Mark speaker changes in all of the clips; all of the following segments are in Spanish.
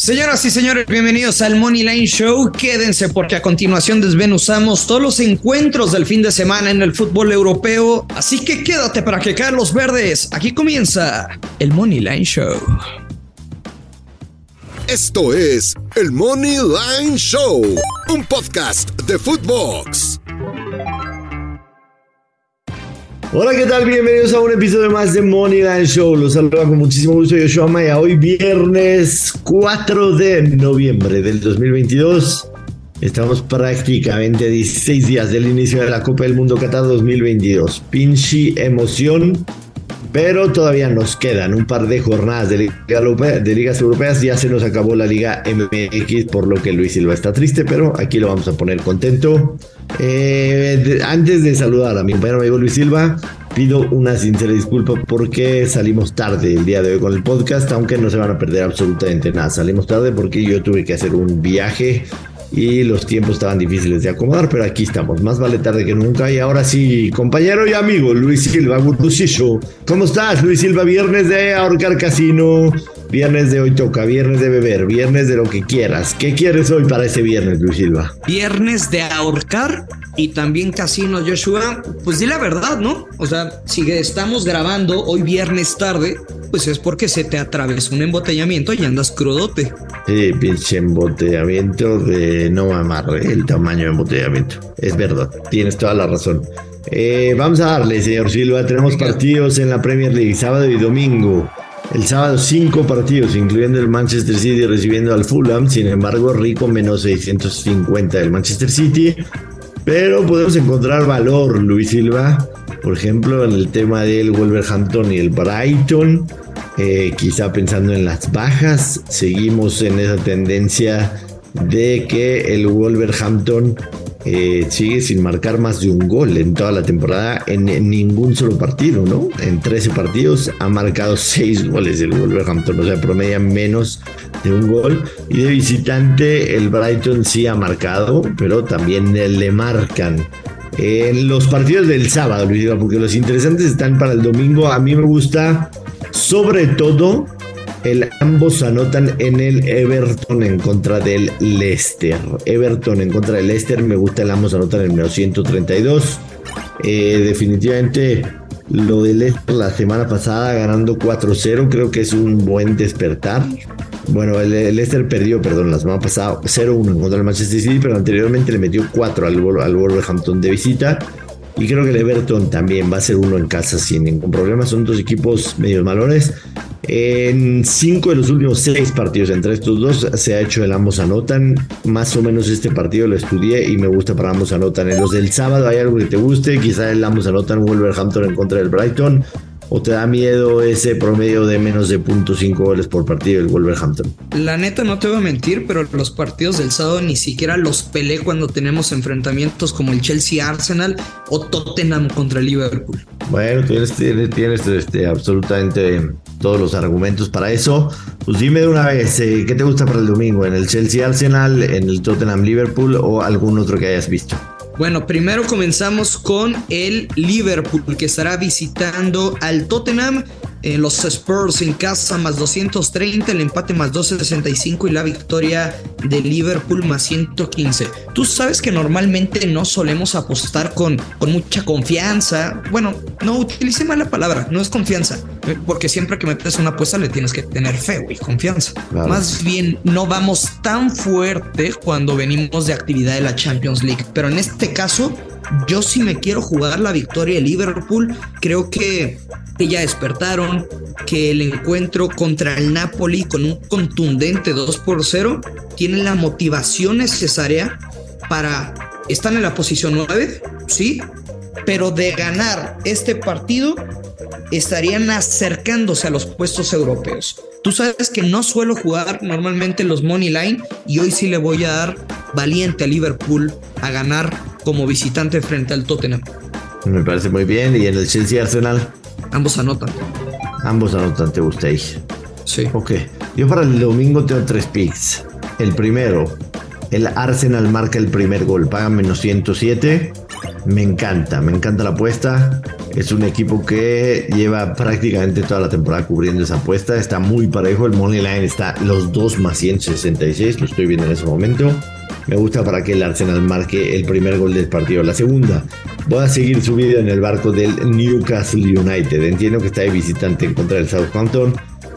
Speaker 1: Señoras y señores, bienvenidos al Money Line Show. Quédense porque a continuación desmenuzamos todos los encuentros del fin de semana en el fútbol europeo. Así que quédate para que caen los verdes. Aquí comienza el Money Line Show.
Speaker 2: Esto es el Money Line Show, un podcast de Footbox.
Speaker 3: Hola, ¿qué tal? Bienvenidos a un episodio más de Money Line Show. Los saludo con muchísimo gusto Yoshua Maya. Hoy viernes 4 de noviembre del 2022. Estamos prácticamente a 16 días del inicio de la Copa del Mundo Qatar 2022. Pinche emoción, pero todavía nos quedan un par de jornadas de, de, ligas europeas. Ya se nos acabó la Liga MX, por lo que Luis Silva está triste, pero aquí lo vamos a poner contento. Eh, antes de saludar a mi compañero amigo Luis Silva, pido una sincera disculpa porque salimos tarde el día de hoy con el podcast, aunque no se van a perder absolutamente nada. Salimos tarde porque yo tuve que hacer un viaje y los tiempos estaban difíciles de acomodar, pero aquí estamos, más vale tarde que nunca. Y ahora sí, compañero y amigo Luis Silva Gurbusillo, ¿cómo estás, Luis Silva? Viernes de ahorcar casino, viernes de hoy toca, viernes de beber, viernes de lo que quieras. ¿Qué quieres hoy para ese viernes, Luis Silva?
Speaker 1: Viernes de ahorcar y también casino, Joshua. Pues di la verdad, ¿no? O sea, si estamos grabando hoy viernes tarde, pues es porque se te atravesó un embotellamiento y andas crudote.
Speaker 3: Sí, pinche embotellamiento de no mamar el tamaño de embotellamiento. Es verdad, tienes toda la razón. Eh, vamos a darle, señor Silva. Tenemos partidos en la Premier League, sábado y domingo. El sábado cinco partidos, incluyendo el Manchester City recibiendo al Fulham. Sin embargo, Rico menos 650 del Manchester City. Pero podemos encontrar valor, Luis Silva, por ejemplo, en el tema del Wolverhampton y el Brighton. Eh, quizá pensando en las bajas, seguimos en esa tendencia de que el Wolverhampton eh, sigue sin marcar más de un gol en toda la temporada en, ningún solo partido, ¿no? En 13 partidos ha marcado 6 goles el Wolverhampton, o sea, promedia menos de un gol. Y de visitante el Brighton sí ha marcado, pero también le marcan. En los partidos del sábado, Luis, porque los interesantes están para el domingo. A mí me gusta sobre todo el ambos anotan en el Everton en contra del Leicester. Everton en contra del Leicester. Me gusta el ambos anotan en el menos 132. Eh, definitivamente lo del Leicester la semana pasada ganando 4-0 creo que es un buen despertar. Bueno, el, Leicester perdió, perdón, la semana pasada 0-1 en contra del Manchester City, pero anteriormente le metió 4 al, al Wolverhampton de visita. Y creo que el Everton también va a ser uno en casa sin ningún problema. Son dos equipos medios malones. En cinco de los últimos seis partidos entre estos dos se ha hecho el ambos anotan. Más o menos este partido lo estudié y me gusta para ambos anotan. En los del sábado hay algo que te guste. Quizá el ambos anotan Wolverhampton en contra del Brighton. ¿O te da miedo ese promedio de menos de 0.5 goles por partido del Wolverhampton?
Speaker 1: La neta no te voy a mentir, pero los partidos del sábado ni siquiera los peleé cuando tenemos enfrentamientos como el Chelsea-Arsenal o Tottenham contra el Liverpool.
Speaker 3: Bueno, tienes, tienes, este, absolutamente todos los argumentos para eso. Pues dime de una vez, eh, ¿qué te gusta para el domingo? ¿En el Chelsea-Arsenal, en el Tottenham-Liverpool o algún otro que hayas visto?
Speaker 1: Bueno, primero comenzamos con el Liverpool que estará visitando al Tottenham eh, los Spurs en casa más 230, el empate más 265 y la victoria de Liverpool más 115. Tú sabes que normalmente no solemos apostar con, con mucha confianza. Bueno, no utilicé mal la palabra, no es confianza. Eh, porque siempre que metes una apuesta le tienes que tener fe, y confianza. Más bien, no vamos tan fuerte cuando venimos de actividad de la Champions League. Pero en este caso, yo sí me quiero jugar la victoria de Liverpool. Creo que, ya despertaron, que el encuentro contra el Napoli con un contundente 2 por 0 tiene la motivación necesaria para... estar en la posición 9, sí, pero de ganar este partido estarían acercándose a los puestos europeos. Tú sabes que no suelo jugar normalmente los money line y hoy sí le voy a dar valiente a Liverpool a ganar como visitante frente al Tottenham.
Speaker 3: Me parece muy bien. ¿Y en el Chelsea Arsenal?
Speaker 1: Ambos anotan.
Speaker 3: Ambos anotan, ¿te gustáis?
Speaker 1: Sí.
Speaker 3: Ok. Yo para el domingo tengo tres picks. El primero, el Arsenal marca el primer gol, paga menos 107. Me encanta, me encanta la apuesta. Es un equipo que lleva prácticamente toda la temporada cubriendo esa apuesta. Está muy parejo. El Money Line está los dos más 166. Lo estoy viendo en ese momento. Me gusta para que el Arsenal marque el primer gol del partido. La segunda, voy a seguir subido en el barco del Newcastle United. Entiendo que está de visitante en contra del Southampton.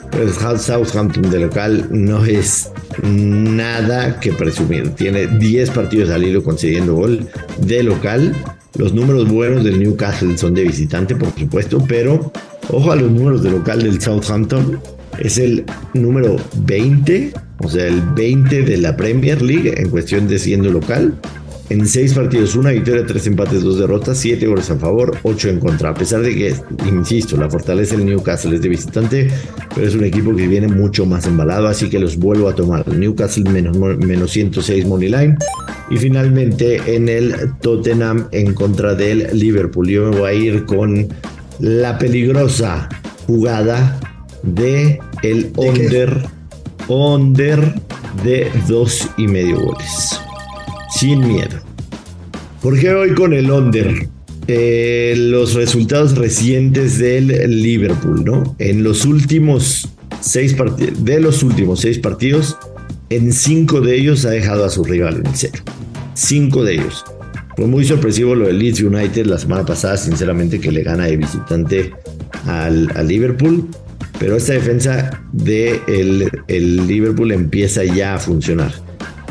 Speaker 3: Pero el Southampton de local no es nada que presumir. Tiene 10 partidos al hilo concediendo gol de local. Los números buenos del Newcastle son de visitante, por supuesto, pero ojo a los números de local del Southampton. Es el número 20, o sea, el 20 de la Premier League en cuestión de siendo local en seis partidos, una victoria, tres empates, dos derrotas, siete goles a favor, ocho en contra. A pesar de que, insisto, la fortaleza del Newcastle es de visitante, pero es un equipo que viene mucho más embalado, así que los vuelvo a tomar. Newcastle menos, menos 106 money line. Y finalmente en el Tottenham en contra del Liverpool. Yo me voy a ir con la peligrosa jugada de el under, under de dos y medio goles sin miedo. ¿Por qué voy con el under? Eh, los resultados recientes del Liverpool, ¿no? En los últimos seis partidos, de los últimos seis partidos, en cinco de ellos ha dejado a su rival en cero. Cinco de ellos. Fue muy sorpresivo lo del Leeds United la semana pasada, sinceramente, que le gana de visitante al, Liverpool. Pero esta defensa de el Liverpool empieza ya a funcionar.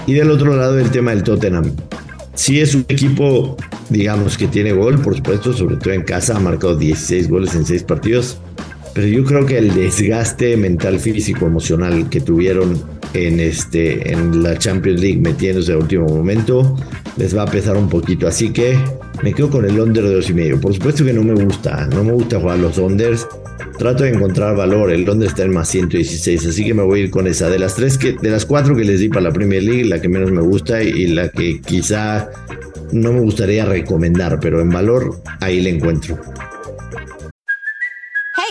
Speaker 3: Y del otro lado el tema del Tottenham. Sí es un equipo, digamos, que tiene gol, por supuesto, sobre todo en casa, ha marcado 16 goles en 6 partidos. Pero yo creo que el desgaste mental, físico, emocional que tuvieron en, este, en la Champions League metiéndose a último momento, les va a pesar un poquito. Así que me quedo con el under de dos y medio. Por supuesto que no me gusta, no me gusta jugar los unders trato de encontrar valor. El Londres está en más 116, así que me voy a ir con esa. De las tres que, de las cuatro que les di para la Premier League, la que menos me gusta y la que quizá no me gustaría recomendar, pero en valor ahí la encuentro.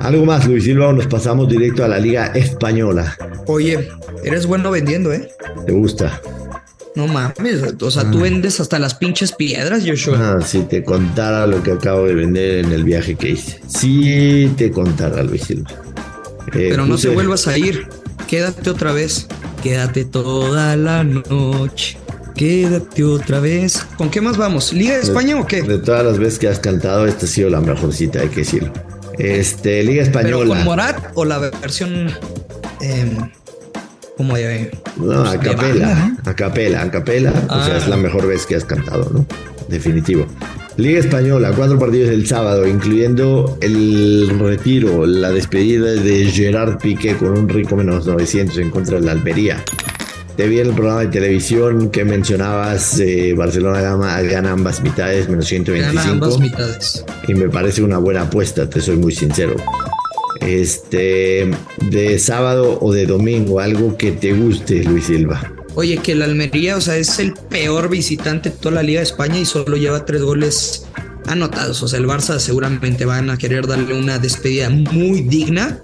Speaker 3: Algo más, Luis Silva, nos pasamos directo a la Liga Española.
Speaker 1: Oye, eres bueno vendiendo, ¿eh?
Speaker 3: ¿Te gusta?
Speaker 1: No mames, o sea, tú ah. vendes hasta las pinches piedras, Joshua.
Speaker 3: Ah, si te contara lo que acabo de vender en el viaje que hice. Si te contara, Luis Silva.
Speaker 1: Eh, Pero no te vuelvas a ir. Quédate otra vez. Quédate toda la noche. Quédate otra vez. ¿Con qué más vamos? ¿Liga de España o qué?
Speaker 3: De todas las veces que has cantado, esta ha sido la mejorcita, hay que decirlo. Este, Liga Española. ¿Pero
Speaker 1: con Morat o la versión eh, como de.
Speaker 3: No, a capela, a capela, a capela. O sea, es la ah. mejor vez que has cantado, ¿no? Definitivo. Liga Española, cuatro partidos el sábado, incluyendo el retiro, la despedida de Gerard Piqué con un rico menos 900 en contra de la Almería. Te vi en el programa de televisión que mencionabas, eh, Barcelona gana, gana, ambas mitades, menos 125. Gana ambas mitades. Y me parece una buena apuesta, te soy muy sincero. Este, de sábado o de domingo, algo que te guste, Luis Silva.
Speaker 1: Oye, que la Almería, o sea, es el peor visitante de toda la Liga de España y solo lleva tres goles anotados. O sea, el Barça seguramente van a querer darle una despedida muy digna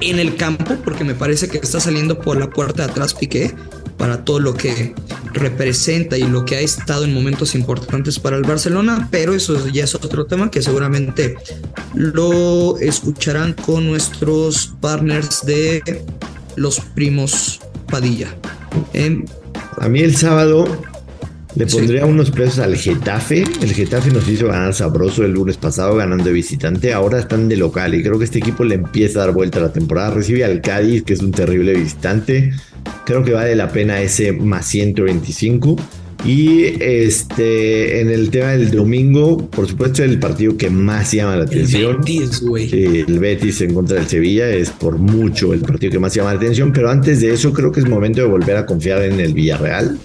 Speaker 1: en el campo, porque me parece que está saliendo por la puerta de atrás Piqué para todo lo que representa y lo que ha estado en momentos importantes para el Barcelona, pero eso ya es otro tema que seguramente lo escucharán con nuestros partners de los primos Padilla.
Speaker 3: A mí el sábado Le pondría unos pesos al Getafe. El Getafe nos hizo ganar sabroso el lunes pasado ganando de visitante. Ahora están de local y creo que este equipo le empieza a dar vuelta a la temporada. Recibe al Cádiz, que es un terrible visitante. Creo que vale la pena ese más 125. Y este, en el tema del domingo, por supuesto, el partido que más llama la atención.
Speaker 1: El Betis, güey.
Speaker 3: Sí, el Betis en contra del Sevilla es por mucho el partido que más llama la atención. Pero antes de eso, creo que es momento de volver a confiar en el Villarreal.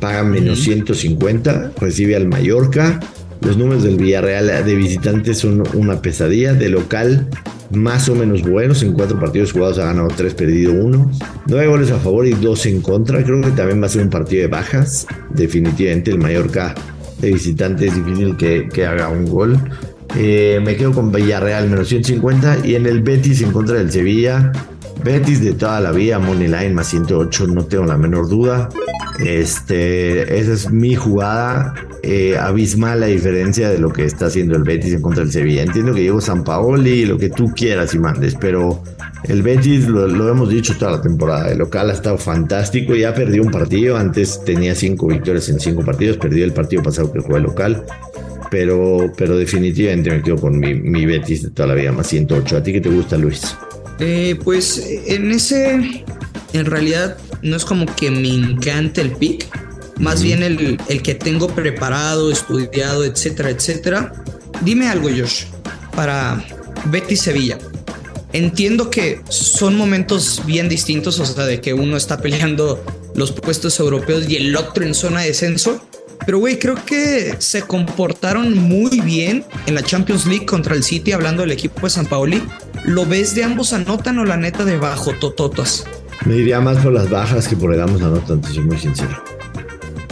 Speaker 3: Paga menos 150, recibe al Mallorca. Los números del Villarreal de visitantes son una pesadilla. De local, más o menos buenos. En cuatro partidos jugados ha ganado tres, perdido uno. Nueve goles a favor y dos en contra. Creo que también va a ser un partido de bajas. Definitivamente el Mallorca de visitante es difícil que, que haga un gol. Eh, me quedo con Villarreal menos 150 y en el Betis en contra del Sevilla. Betis de toda la vida, Money Line más 108, no tengo la menor duda. Este, esa es mi jugada. Eh, abismal la diferencia de lo que está haciendo el Betis en contra del Sevilla. Entiendo que llegó San Paoli, lo que tú quieras y mandes, pero el Betis lo, hemos dicho toda la temporada. El local ha estado fantástico. Ya perdió un partido. Antes tenía cinco victorias en cinco partidos. Perdió el partido pasado que jugó el local. Pero, pero definitivamente me quedo con mi, mi Betis de toda la vida, más 108. ¿A ti qué te gusta, Luis?
Speaker 1: Eh, pues en ese, en realidad, no es como que me encante el pick. Más bien el, el, que tengo preparado, estudiado, etcétera, etcétera. Dime algo, Josh, para Betis Sevilla. Entiendo que son momentos bien distintos, o sea, de que uno está peleando los puestos europeos y el otro en zona de descenso. Pero, güey, creo que se comportaron muy bien en la Champions League contra el City, hablando del equipo de San Paoli. ¿Lo ves de ambos anotan o la neta de bajo, tototas?
Speaker 3: Me iría más por las bajas que por el ambos anotan, te soy muy sincero.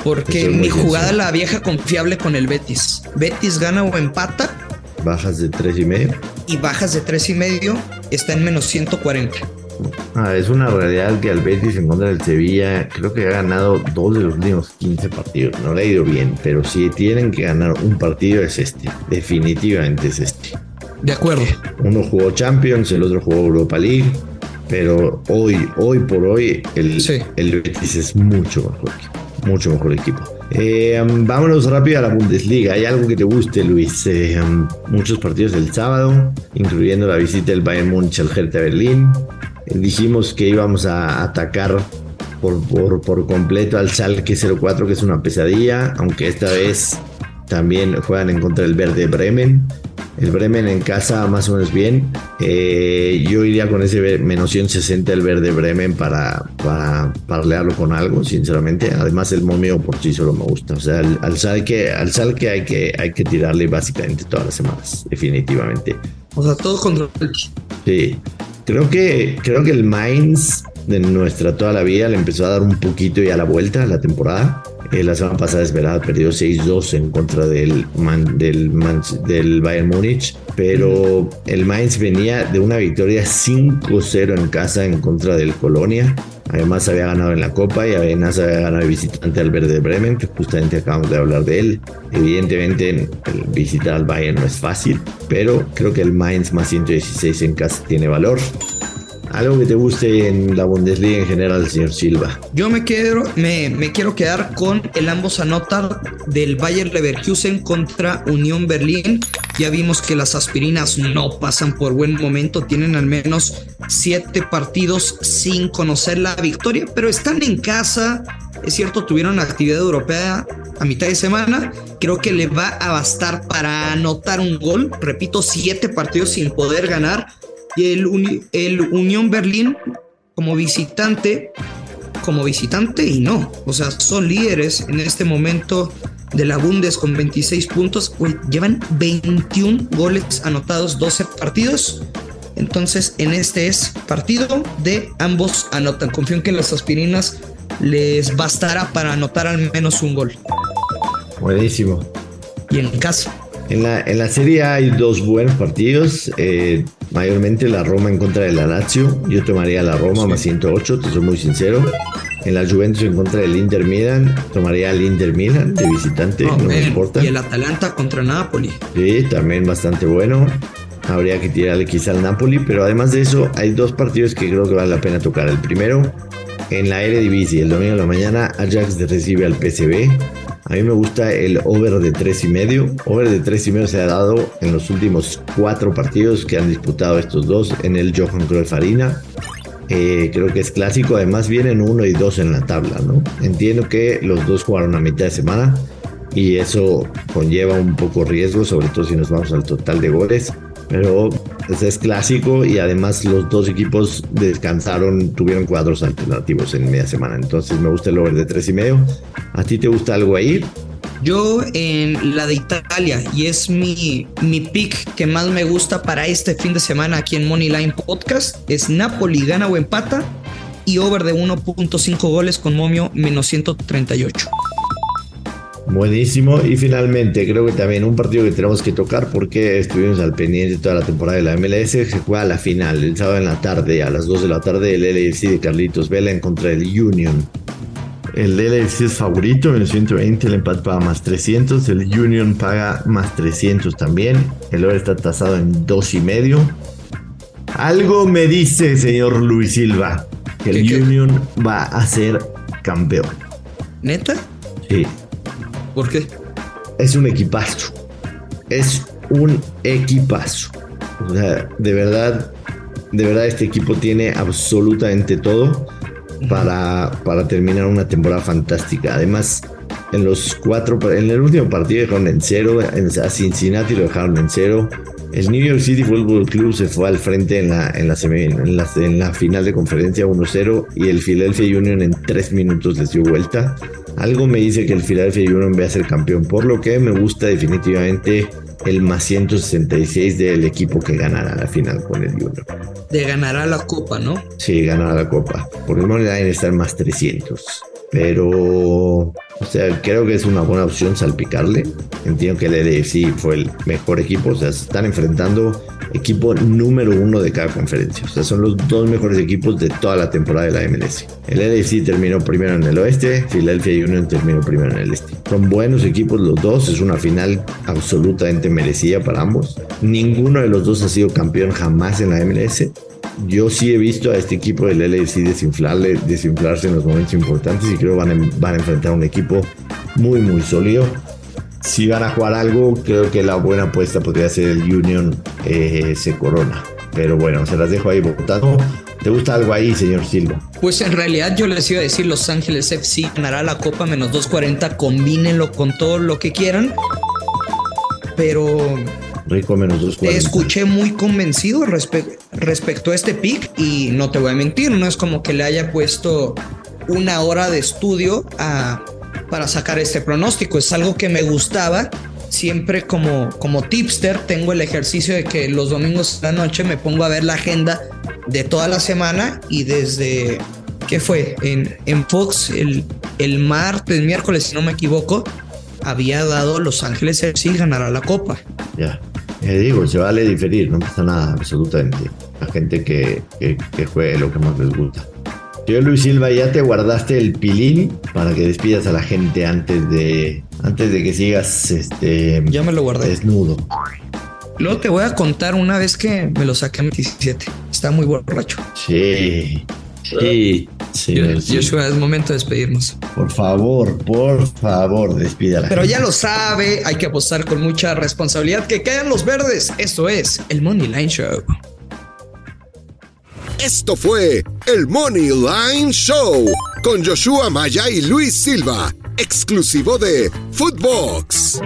Speaker 1: Porque mi jugada, la vieja confiable con el Betis. Betis gana o empata.
Speaker 3: Bajas de tres y medio.
Speaker 1: Y bajas de tres y medio está en menos 140.
Speaker 3: Ah, es una realidad que al Betis en contra del Sevilla creo que ha ganado dos de los últimos 15 partidos. No le ha ido bien, pero si tienen que ganar un partido es este. Definitivamente es este.
Speaker 1: De acuerdo.
Speaker 3: Uno jugó Champions, el otro jugó Europa League. Pero hoy, hoy por hoy, el, sí. el Betis es mucho mejor equipo. Mucho mejor equipo. Eh, um, vámonos rápido a la Bundesliga. ¿Hay algo que te guste, Luis? Eh, um, muchos partidos del sábado, incluyendo la visita del Bayern Múnich al Hertha Berlín. Eh, dijimos que íbamos a atacar por, por, por completo al Schalke 04, que es una pesadilla, aunque esta vez también juegan en contra del Verde Bremen. El Bremen en casa más o menos bien. Eh, yo iría con ese menos 160 el Verde Bremen para, para parlearlo con algo, sinceramente. Además el momio por sí solo me gusta. O sea, al, al Salque, al Salque hay que, hay que tirarle básicamente todas las semanas, definitivamente.
Speaker 1: O sea, todo contra el...
Speaker 3: Sí. Creo que, creo que el Mainz de nuestra toda la vida le empezó a dar un poquito ya la vuelta a la temporada. Eh, la semana pasada es verdad, perdió 6-2 en contra del, Man, del, Man, del Bayern Múnich, pero el Mainz venía de una victoria 5-0 en casa en contra del Colonia. Además había ganado en la Copa y además había ganado el visitante al Verde Bremen, que justamente acabamos de hablar de él. Evidentemente visitar al Bayern no es fácil, pero creo que el Mainz más 116 en casa tiene valor. Algo que te guste en la Bundesliga en general, señor Silva.
Speaker 1: Yo me quiero, quedar con el ambos anotar del Bayer Leverkusen contra Unión Berlín. Ya vimos que las aspirinas no pasan por buen momento, tienen al menos siete partidos sin conocer la victoria, pero están en casa. Es cierto, tuvieron actividad europea a mitad de semana. Creo que le va a bastar para anotar un gol. Repito, siete partidos sin poder ganar y el, Uni, el Unión Berlín como visitante, como visitante y no, o sea, son líderes en este momento de la Bundes con 26 puntos, Uy, llevan 21 goles anotados, 12 partidos. Entonces, en este es partido de ambos anotan. Confío en que las aspirinas les bastará para anotar al menos un gol.
Speaker 3: Buenísimo.
Speaker 1: Y en caso.
Speaker 3: En la, en la serie hay dos buenos partidos. Eh, mayormente la Roma en contra de la Lazio. Yo tomaría la Roma más 108, te soy muy sincero. En la Juventus en contra del Inter Milan, tomaría el Inter Milan de visitante, no, no me importa.
Speaker 1: Y el Atalanta contra Napoli.
Speaker 3: Sí, también bastante bueno. Habría que tirarle quizá al Napoli, pero además de eso, hay dos partidos que creo que vale la pena tocar. El primero, en la Eredivisie, el domingo de la mañana, Ajax recibe al PSV. A mí me gusta el over de tres y medio. Over de tres y medio se ha dado en los últimos cuatro partidos que han disputado estos dos en el Johan Cruyff Arena. Eh, creo que es clásico. Además vienen uno y dos en la tabla, ¿no? Entiendo que los dos jugaron a mitad de semana y eso conlleva un poco riesgo, sobre todo si nos vamos al total de goles. Pero pues, es clásico y además los dos equipos descansaron, tuvieron cuadros alternativos en media semana. Entonces me gusta el over de tres y medio. ¿A ti te gusta algo ahí?
Speaker 1: Yo en la de Italia y es mi, mi pick que más me gusta para este fin de semana aquí en Moneyline Podcast es Napoli gana o empata y over de 1.5 goles con momio menos 138.
Speaker 3: Buenísimo. Y finalmente, creo que también un partido que tenemos que tocar porque estuvimos al pendiente toda la temporada de la MLS. Se juega la final el sábado en la tarde, a las 2 de la tarde, el LFC de Carlitos Vela en contra del Union. El LFC es favorito, en el 120 el empate paga más 300, el Union paga más 300 también. El oro está tasado en 2 y medio. Algo me dice, señor Luis Silva, que el Union va a ser campeón.
Speaker 1: ¿Neta?
Speaker 3: Sí.
Speaker 1: ¿Por qué?
Speaker 3: Es un equipazo. Es un equipazo. O sea, de verdad, de verdad este equipo tiene absolutamente todo para, para terminar una temporada fantástica. Además, en los cuatro, en el último partido dejaron en cero, en, a Cincinnati lo dejaron en cero. El New York City Football Club se fue al frente en la, en la, en la, en la final de conferencia 1-0 y el Philadelphia Union en tres minutos les dio vuelta. Algo me dice que el Philadelphia Union va a ser campeón, por lo que me gusta definitivamente el más 166 del equipo que ganará la final con el Union.
Speaker 1: De ganará la copa, ¿no?
Speaker 3: Sí, ganará la copa. Por el Money está en más 300. Pero, o sea, creo que es una buena opción salpicarle. Entiendo que el LFC fue el mejor equipo. O sea, se están enfrentando equipo número uno de cada conferencia. O sea, son los dos mejores equipos de toda la temporada de la MLS. El LFC terminó primero en el oeste, Philadelphia Union terminó primero en el este. Son buenos equipos los dos, es una final absolutamente merecida para ambos. Ninguno de los dos ha sido campeón jamás en la MLS. Yo sí he visto a este equipo del LFC desinflarle, desinflarse en los momentos importantes y creo que van a, van a enfrentar a un equipo muy, muy sólido si van a jugar algo, creo que la buena apuesta podría ser el Union eh, se corona. Pero bueno, se las dejo ahí votando. ¿Te gusta algo ahí, señor Silva?
Speaker 1: Pues en realidad yo les iba a decir Los Ángeles FC ganará la Copa menos 240, combínenlo con todo lo que quieran. Pero
Speaker 3: Rico menos 240.
Speaker 1: Te escuché muy convencido respecto a este pick y no te voy a mentir, no es como que le haya puesto una hora de estudio a para sacar este pronóstico. Es algo que me gustaba. Siempre como, como tipster tengo el ejercicio de que los domingos de la noche me pongo a ver la agenda de toda la semana y desde, ¿qué fue? En, en Fox el, el martes, miércoles, si no me equivoco, había dado Los Ángeles FC ganará la copa.
Speaker 3: Ya, eh, digo, se vale diferir, no pasa nada absolutamente. La gente que, que, que juegue lo que más les gusta. Yo, Luis Silva, ya te guardaste el pilín para que despidas a la gente antes de, antes de que sigas este,
Speaker 1: ya me lo guardé.
Speaker 3: desnudo.
Speaker 1: Luego te voy a contar una vez que me lo saqué a 17. Está muy borracho.
Speaker 3: Sí, sí, sí.
Speaker 1: Joshua, es momento de despedirnos.
Speaker 3: Por favor, por favor, despida
Speaker 1: Pero
Speaker 3: gente.
Speaker 1: ya lo sabe, hay que apostar con mucha responsabilidad. Que caigan los verdes. Esto es el Money Line Show.
Speaker 2: Esto fue el Money Line Show con Joshua Maya y Luis Silva, exclusivo de Footbox.